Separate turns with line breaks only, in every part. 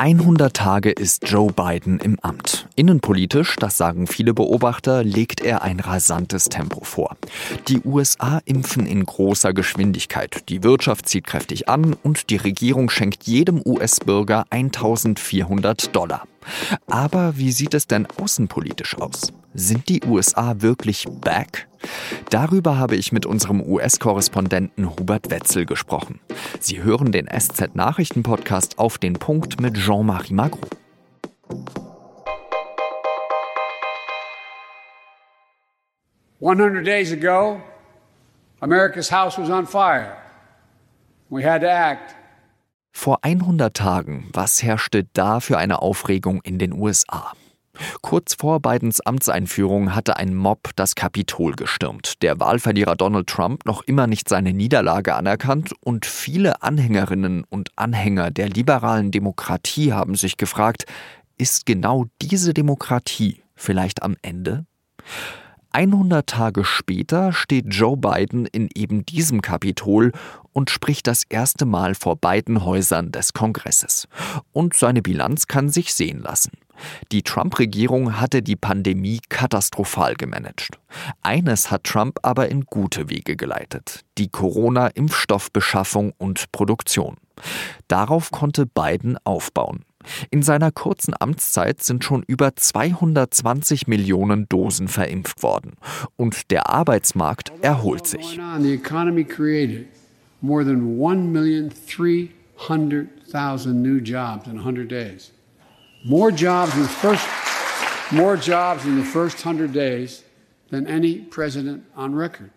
100 Tage ist Joe Biden im Amt. Innenpolitisch, das sagen viele Beobachter, legt er ein rasantes Tempo vor. Die USA impfen in großer Geschwindigkeit, die Wirtschaft zieht kräftig an und die Regierung schenkt jedem US-Bürger 1400 Dollar. Aber wie sieht es denn außenpolitisch aus? Sind die USA wirklich back? Darüber habe ich mit unserem US-Korrespondenten Hubert Wetzel gesprochen. Sie hören den SZ-Nachrichten-Podcast auf den Punkt mit Jean-Marie Magro.
One days ago, America's house was on fire. We had to act.
Vor 100 Tagen, was herrschte da für eine Aufregung in den USA? Kurz vor Bidens Amtseinführung hatte ein Mob das Kapitol gestürmt, der Wahlverlierer Donald Trump noch immer nicht seine Niederlage anerkannt und viele Anhängerinnen und Anhänger der liberalen Demokratie haben sich gefragt, ist genau diese Demokratie vielleicht am Ende? 100 Tage später steht Joe Biden in eben diesem Kapitol und spricht das erste Mal vor beiden Häusern des Kongresses. Und seine Bilanz kann sich sehen lassen. Die Trump-Regierung hatte die Pandemie katastrophal gemanagt. Eines hat Trump aber in gute Wege geleitet, die Corona-Impfstoffbeschaffung und Produktion. Darauf konnte Biden aufbauen. In seiner kurzen Amtszeit sind schon über 220 Millionen Dosen verimpft worden. Und der Arbeitsmarkt erholt sich.
More than 1,300,000 new jobs in 100 days. More jobs in the first, more jobs in the first 100 days than any president on record.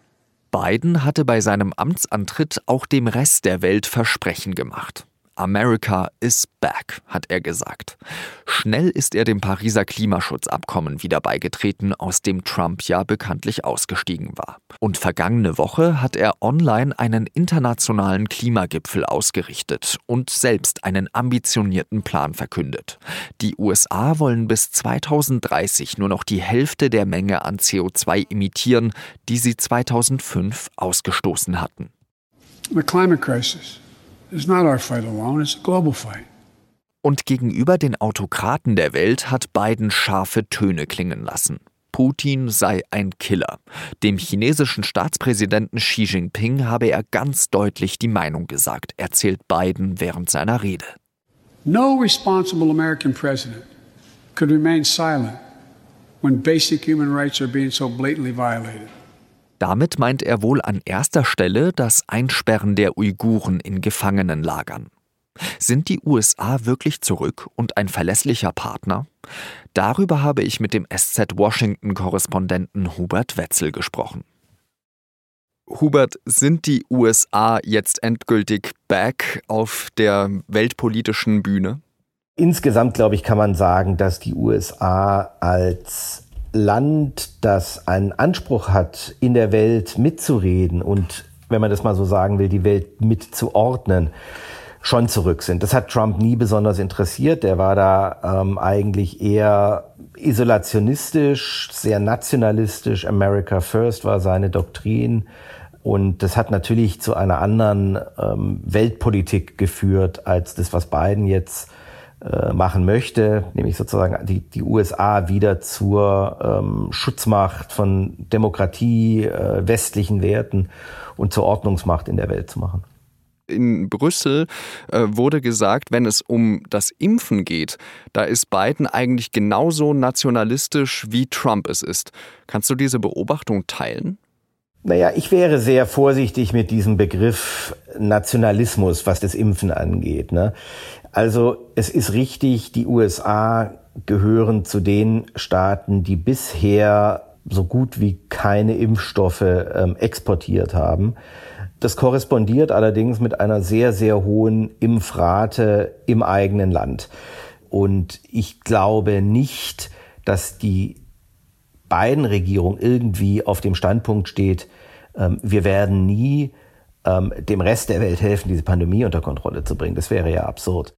Biden hatte bei seinem Amtsantritt auch dem Rest der Welt Versprechen gemacht. America is back, hat er gesagt. Schnell ist er dem Pariser Klimaschutzabkommen wieder beigetreten, aus dem Trump ja bekanntlich ausgestiegen war. Und vergangene Woche hat er online einen internationalen Klimagipfel ausgerichtet und selbst einen ambitionierten Plan verkündet. Die USA wollen bis 2030 nur noch die Hälfte der Menge an CO2 emittieren, die sie 2005 ausgestoßen hatten.
The climate crisis It's not our fight alone, it's a global fight.
Und gegenüber den Autokraten der Welt hat Biden scharfe Töne klingen lassen. Putin sei ein Killer. Dem chinesischen Staatspräsidenten Xi Jinping habe er ganz deutlich die Meinung gesagt, erzählt Biden während seiner Rede.
No responsible American president could remain silent when basic human rights are being so blatantly violated.
Damit meint er wohl an erster Stelle das Einsperren der Uiguren in Gefangenenlagern. Sind die USA wirklich zurück und ein verlässlicher Partner? Darüber habe ich mit dem SZ Washington-Korrespondenten Hubert Wetzel gesprochen. Hubert, sind die USA jetzt endgültig back auf der weltpolitischen Bühne?
Insgesamt, glaube ich, kann man sagen, dass die USA als Land, das einen Anspruch hat, in der Welt mitzureden und, wenn man das mal so sagen will, die Welt mitzuordnen, schon zurück sind. Das hat Trump nie besonders interessiert. Der war da ähm, eigentlich eher isolationistisch, sehr nationalistisch. America First war seine Doktrin. Und das hat natürlich zu einer anderen ähm, Weltpolitik geführt als das, was Biden jetzt äh, machen möchte, nämlich sozusagen die, die USA wieder zur ähm, Schutzmacht von Demokratie, äh, westlichen Werten und zur Ordnungsmacht in der Welt zu machen.
In Brüssel äh, wurde gesagt, wenn es um das Impfen geht, da ist Biden eigentlich genauso nationalistisch, wie Trump es ist. Kannst du diese Beobachtung teilen?
Naja, ich wäre sehr vorsichtig mit diesem Begriff Nationalismus, was das Impfen angeht. Ne? Also es ist richtig, die USA gehören zu den Staaten, die bisher so gut wie keine Impfstoffe ähm, exportiert haben. Das korrespondiert allerdings mit einer sehr, sehr hohen Impfrate im eigenen Land. Und ich glaube nicht, dass die beiden Regierung irgendwie auf dem Standpunkt steht, ähm, wir werden nie ähm, dem Rest der Welt helfen, diese Pandemie unter Kontrolle zu bringen. Das wäre ja absurd.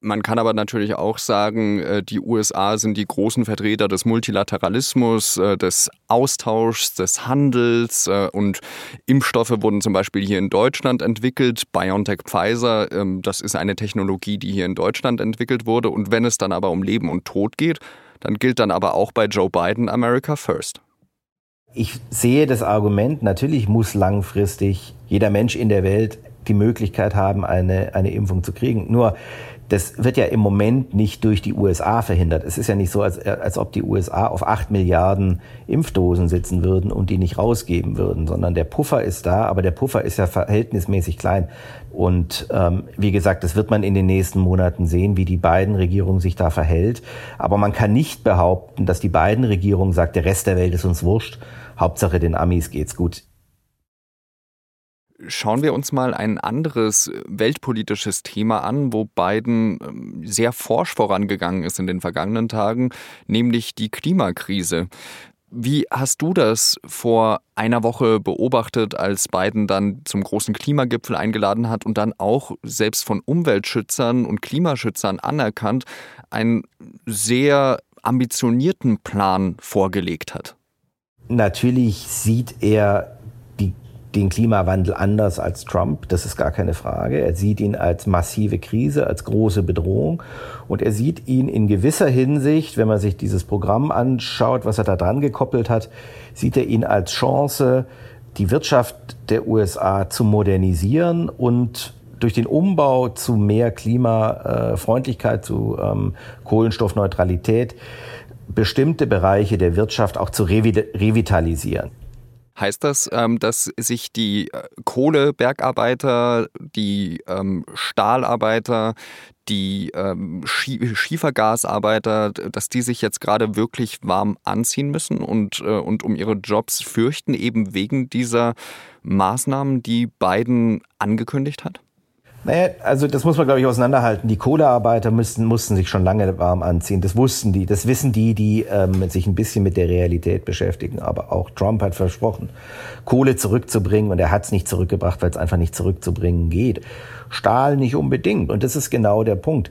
Man kann aber natürlich auch sagen, äh, die USA sind die großen Vertreter des Multilateralismus, äh, des Austauschs, des Handels äh, und Impfstoffe wurden zum Beispiel hier in Deutschland entwickelt. BioNTech Pfizer, ähm, das ist eine Technologie, die hier in Deutschland entwickelt wurde. Und wenn es dann aber um Leben und Tod geht, dann gilt dann aber auch bei Joe Biden America First.
Ich sehe das Argument, natürlich muss langfristig jeder Mensch in der Welt die Möglichkeit haben, eine, eine Impfung zu kriegen. Nur das wird ja im Moment nicht durch die USA verhindert. Es ist ja nicht so, als, als ob die USA auf acht Milliarden Impfdosen sitzen würden und die nicht rausgeben würden, sondern der Puffer ist da, aber der Puffer ist ja verhältnismäßig klein. Und ähm, wie gesagt, das wird man in den nächsten Monaten sehen, wie die beiden Regierungen sich da verhält. Aber man kann nicht behaupten, dass die beiden Regierungen sagt, der Rest der Welt ist uns wurscht. Hauptsache den Amis geht's gut.
Schauen wir uns mal ein anderes weltpolitisches Thema an, wo Biden ähm, sehr forsch vorangegangen ist in den vergangenen Tagen, nämlich die Klimakrise. Wie hast du das vor einer Woche beobachtet, als Biden dann zum großen Klimagipfel eingeladen hat und dann auch selbst von Umweltschützern und Klimaschützern anerkannt, einen sehr ambitionierten Plan vorgelegt hat?
Natürlich sieht er den Klimawandel anders als Trump, das ist gar keine Frage. Er sieht ihn als massive Krise, als große Bedrohung und er sieht ihn in gewisser Hinsicht, wenn man sich dieses Programm anschaut, was er da dran gekoppelt hat, sieht er ihn als Chance, die Wirtschaft der USA zu modernisieren und durch den Umbau zu mehr Klimafreundlichkeit, zu ähm, Kohlenstoffneutralität bestimmte Bereiche der Wirtschaft auch zu revitalisieren.
Heißt das, ähm, dass sich die äh, Kohlebergarbeiter, die ähm, Stahlarbeiter, die ähm, Schiefergasarbeiter, dass die sich jetzt gerade wirklich warm anziehen müssen und, äh, und um ihre Jobs fürchten, eben wegen dieser Maßnahmen, die Biden angekündigt hat?
Naja, also das muss man, glaube ich, auseinanderhalten. Die Kohlearbeiter müssten, mussten sich schon lange warm anziehen. Das wussten die. Das wissen die, die ähm, sich ein bisschen mit der Realität beschäftigen. Aber auch Trump hat versprochen, Kohle zurückzubringen. Und er hat es nicht zurückgebracht, weil es einfach nicht zurückzubringen geht. Stahl nicht unbedingt. Und das ist genau der Punkt,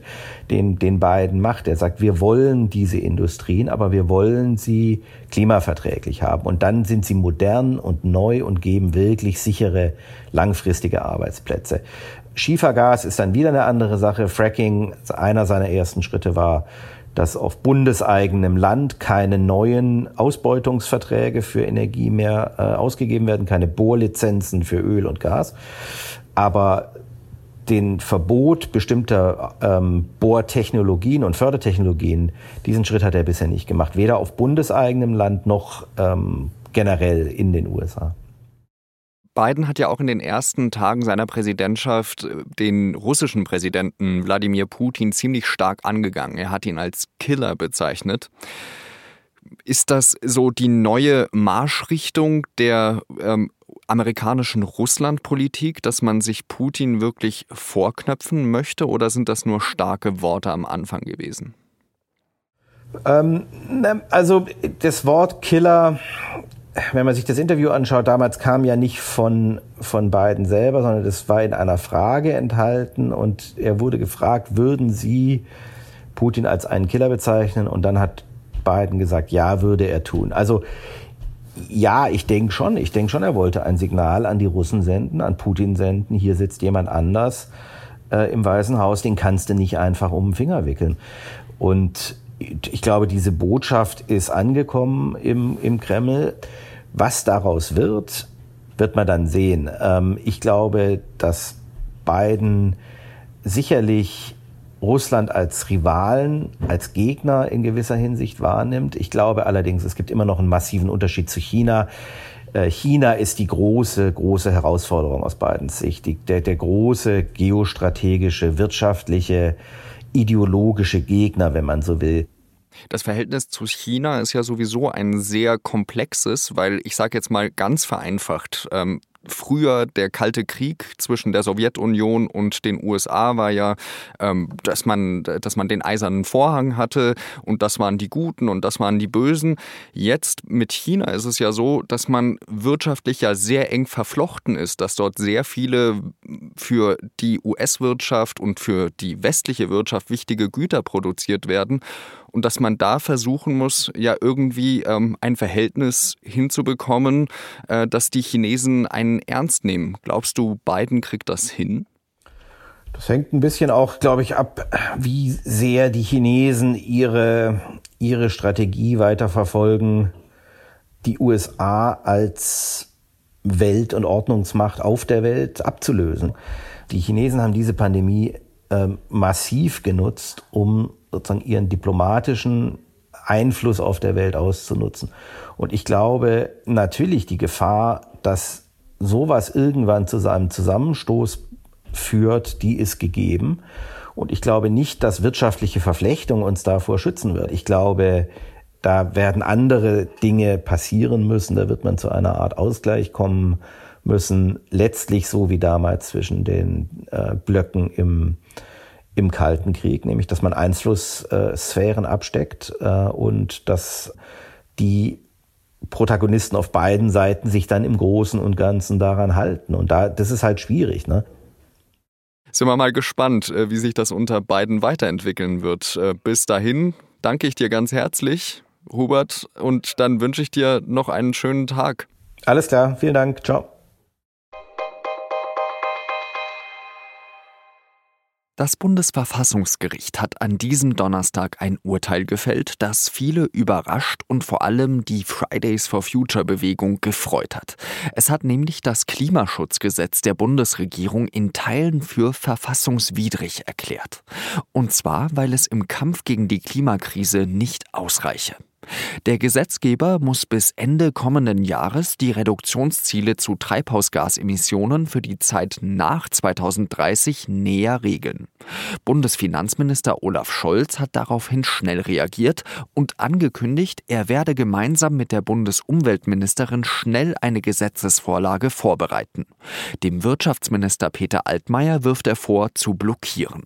den, den Biden macht. Er sagt, wir wollen diese Industrien, aber wir wollen sie klimaverträglich haben. Und dann sind sie modern und neu und geben wirklich sichere, langfristige Arbeitsplätze. Schiefergas ist dann wieder eine andere Sache. Fracking, einer seiner ersten Schritte war, dass auf bundeseigenem Land keine neuen Ausbeutungsverträge für Energie mehr äh, ausgegeben werden, keine Bohrlizenzen für Öl und Gas. Aber den Verbot bestimmter ähm, Bohrtechnologien und Fördertechnologien, diesen Schritt hat er bisher nicht gemacht, weder auf bundeseigenem Land noch ähm, generell in den USA.
Biden hat ja auch in den ersten Tagen seiner Präsidentschaft äh, den russischen Präsidenten Wladimir Putin ziemlich stark angegangen. Er hat ihn als Killer bezeichnet. Ist das so die neue Marschrichtung der ähm, amerikanischen Russlandpolitik, dass man sich Putin wirklich vorknöpfen möchte oder sind das nur starke Worte am Anfang gewesen?
Ähm, also das Wort Killer wenn man sich das Interview anschaut, damals kam ja nicht von, von Biden selber, sondern das war in einer Frage enthalten und er wurde gefragt, würden Sie Putin als einen Killer bezeichnen? Und dann hat Biden gesagt, ja, würde er tun. Also ja, ich denke schon, ich denke schon, er wollte ein Signal an die Russen senden, an Putin senden, hier sitzt jemand anders äh, im Weißen Haus, den kannst du nicht einfach um den Finger wickeln. Und ich glaube, diese Botschaft ist angekommen im, im Kreml. Was daraus wird, wird man dann sehen. Ähm, ich glaube, dass Biden sicherlich Russland als Rivalen, als Gegner in gewisser Hinsicht wahrnimmt. Ich glaube allerdings, es gibt immer noch einen massiven Unterschied zu China. Äh, China ist die große, große Herausforderung aus Bidens Sicht. der, der große geostrategische, wirtschaftliche, ideologische Gegner, wenn man so will.
Das Verhältnis zu China ist ja sowieso ein sehr komplexes, weil ich sage jetzt mal ganz vereinfacht, ähm, früher der Kalte Krieg zwischen der Sowjetunion und den USA war ja, ähm, dass, man, dass man den eisernen Vorhang hatte und das waren die Guten und das waren die Bösen. Jetzt mit China ist es ja so, dass man wirtschaftlich ja sehr eng verflochten ist, dass dort sehr viele für die US-Wirtschaft und für die westliche Wirtschaft wichtige Güter produziert werden und dass man da versuchen muss, ja irgendwie ähm, ein Verhältnis hinzubekommen, äh, dass die Chinesen einen ernst nehmen. Glaubst du, Biden kriegt das hin?
Das hängt ein bisschen auch, glaube ich, ab, wie sehr die Chinesen ihre, ihre Strategie weiterverfolgen, die USA als Welt- und Ordnungsmacht auf der Welt abzulösen. Die Chinesen haben diese Pandemie äh, massiv genutzt, um sozusagen ihren diplomatischen Einfluss auf der Welt auszunutzen. Und ich glaube natürlich die Gefahr, dass sowas irgendwann zu seinem Zusammenstoß führt, die ist gegeben. Und ich glaube nicht, dass wirtschaftliche Verflechtung uns davor schützen wird. Ich glaube, da werden andere Dinge passieren müssen. Da wird man zu einer Art Ausgleich kommen müssen. Letztlich so wie damals zwischen den äh, Blöcken im, im Kalten Krieg, nämlich dass man Einflusssphären äh, absteckt äh, und dass die Protagonisten auf beiden Seiten sich dann im Großen und Ganzen daran halten. Und da, das ist halt schwierig, ne?
Sind wir mal gespannt, äh, wie sich das unter beiden weiterentwickeln wird. Äh, bis dahin danke ich dir ganz herzlich, Hubert, und dann wünsche ich dir noch einen schönen Tag.
Alles klar, vielen Dank. Ciao.
Das Bundesverfassungsgericht hat an diesem Donnerstag ein Urteil gefällt, das viele überrascht und vor allem die Fridays for Future Bewegung gefreut hat. Es hat nämlich das Klimaschutzgesetz der Bundesregierung in Teilen für verfassungswidrig erklärt. Und zwar, weil es im Kampf gegen die Klimakrise nicht ausreiche. Der Gesetzgeber muss bis Ende kommenden Jahres die Reduktionsziele zu Treibhausgasemissionen für die Zeit nach 2030 näher regeln. Bundesfinanzminister Olaf Scholz hat daraufhin schnell reagiert und angekündigt, er werde gemeinsam mit der Bundesumweltministerin schnell eine Gesetzesvorlage vorbereiten. Dem Wirtschaftsminister Peter Altmaier wirft er vor, zu blockieren.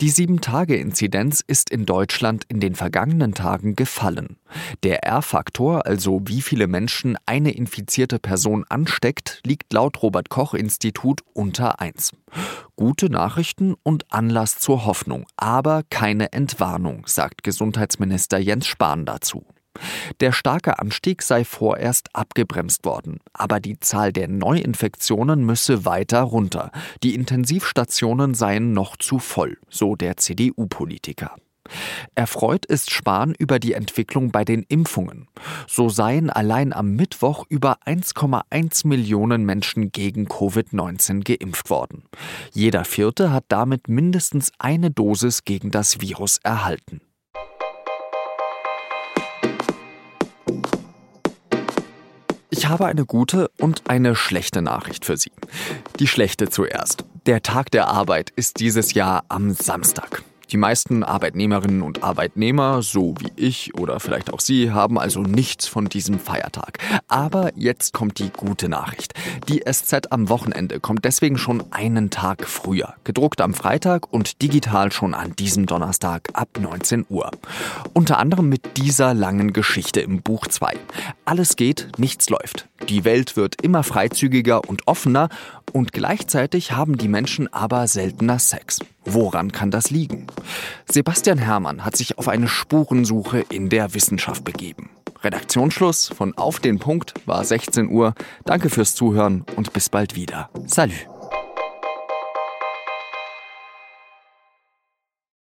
Die 7-Tage-Inzidenz ist in Deutschland in den vergangenen Tagen gefallen. Der R-Faktor, also wie viele Menschen eine infizierte Person ansteckt, liegt laut Robert Koch Institut unter 1. Gute Nachrichten und Anlass zur Hoffnung, aber keine Entwarnung, sagt Gesundheitsminister Jens Spahn dazu. Der starke Anstieg sei vorerst abgebremst worden, aber die Zahl der Neuinfektionen müsse weiter runter. Die Intensivstationen seien noch zu voll, so der CDU-Politiker. Erfreut ist Spahn über die Entwicklung bei den Impfungen. So seien allein am Mittwoch über 1,1 Millionen Menschen gegen Covid-19 geimpft worden. Jeder Vierte hat damit mindestens eine Dosis gegen das Virus erhalten. Ich habe eine gute und eine schlechte Nachricht für Sie. Die schlechte zuerst. Der Tag der Arbeit ist dieses Jahr am Samstag. Die meisten Arbeitnehmerinnen und Arbeitnehmer, so wie ich oder vielleicht auch Sie, haben also nichts von diesem Feiertag. Aber jetzt kommt die gute Nachricht. Die SZ am Wochenende kommt deswegen schon einen Tag früher. Gedruckt am Freitag und digital schon an diesem Donnerstag ab 19 Uhr. Unter anderem mit dieser langen Geschichte im Buch 2. Alles geht, nichts läuft. Die Welt wird immer freizügiger und offener und gleichzeitig haben die Menschen aber seltener Sex. Woran kann das liegen? Sebastian Herrmann hat sich auf eine Spurensuche in der Wissenschaft begeben. Redaktionsschluss von Auf den Punkt war 16 Uhr. Danke fürs Zuhören und bis bald wieder. Salut!